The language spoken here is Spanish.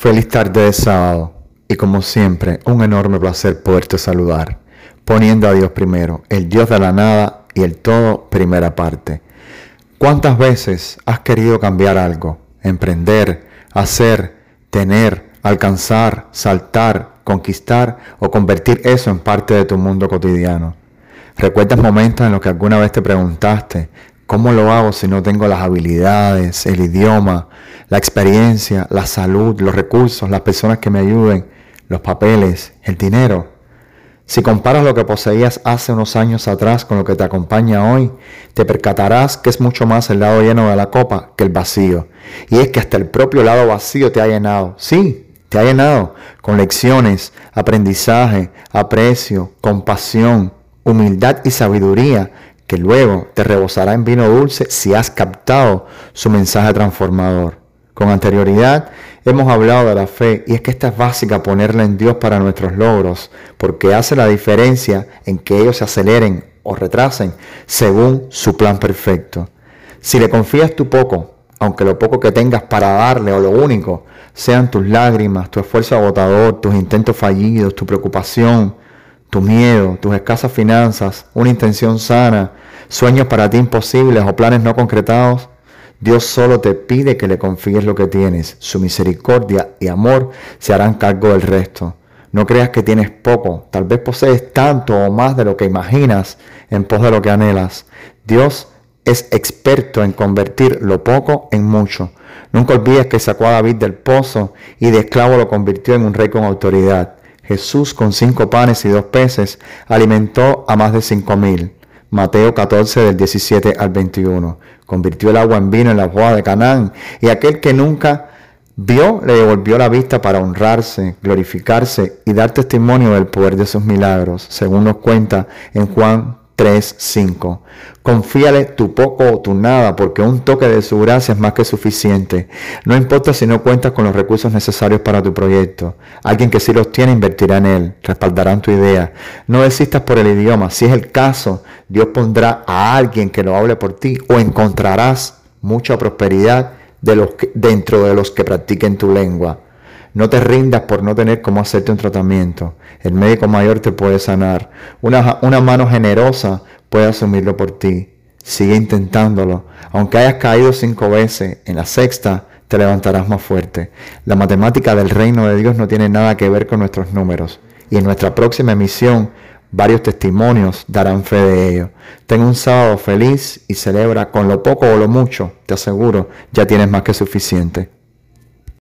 Feliz tarde de sábado y como siempre un enorme placer poderte saludar, poniendo a Dios primero, el Dios de la nada y el todo primera parte. ¿Cuántas veces has querido cambiar algo, emprender, hacer, tener, alcanzar, saltar, conquistar o convertir eso en parte de tu mundo cotidiano? ¿Recuerdas momentos en los que alguna vez te preguntaste, ¿Cómo lo hago si no tengo las habilidades, el idioma, la experiencia, la salud, los recursos, las personas que me ayuden, los papeles, el dinero? Si comparas lo que poseías hace unos años atrás con lo que te acompaña hoy, te percatarás que es mucho más el lado lleno de la copa que el vacío. Y es que hasta el propio lado vacío te ha llenado. Sí, te ha llenado con lecciones, aprendizaje, aprecio, compasión, humildad y sabiduría que luego te rebosará en vino dulce si has captado su mensaje transformador. Con anterioridad hemos hablado de la fe y es que esta es básica ponerla en Dios para nuestros logros, porque hace la diferencia en que ellos se aceleren o retrasen según su plan perfecto. Si le confías tu poco, aunque lo poco que tengas para darle o lo único sean tus lágrimas, tu esfuerzo agotador, tus intentos fallidos, tu preocupación, tu miedo, tus escasas finanzas, una intención sana, sueños para ti imposibles o planes no concretados, Dios solo te pide que le confíes lo que tienes. Su misericordia y amor se harán cargo del resto. No creas que tienes poco, tal vez posees tanto o más de lo que imaginas en pos de lo que anhelas. Dios es experto en convertir lo poco en mucho. Nunca olvides que sacó a David del pozo y de esclavo lo convirtió en un rey con autoridad. Jesús con cinco panes y dos peces alimentó a más de cinco mil. Mateo 14 del 17 al 21. Convirtió el agua en vino en la boda de Canaán y aquel que nunca vio le devolvió la vista para honrarse, glorificarse y dar testimonio del poder de sus milagros, según nos cuenta en Juan 3.5. Confíale tu poco o tu nada, porque un toque de su gracia es más que suficiente. No importa si no cuentas con los recursos necesarios para tu proyecto. Alguien que sí los tiene invertirá en él, respaldarán tu idea. No desistas por el idioma. Si es el caso, Dios pondrá a alguien que lo hable por ti o encontrarás mucha prosperidad de los dentro de los que practiquen tu lengua. No te rindas por no tener cómo hacerte un tratamiento. El médico mayor te puede sanar. Una, una mano generosa puede asumirlo por ti. Sigue intentándolo. Aunque hayas caído cinco veces, en la sexta te levantarás más fuerte. La matemática del reino de Dios no tiene nada que ver con nuestros números. Y en nuestra próxima emisión, varios testimonios darán fe de ello. Ten un sábado feliz y celebra con lo poco o lo mucho, te aseguro, ya tienes más que suficiente.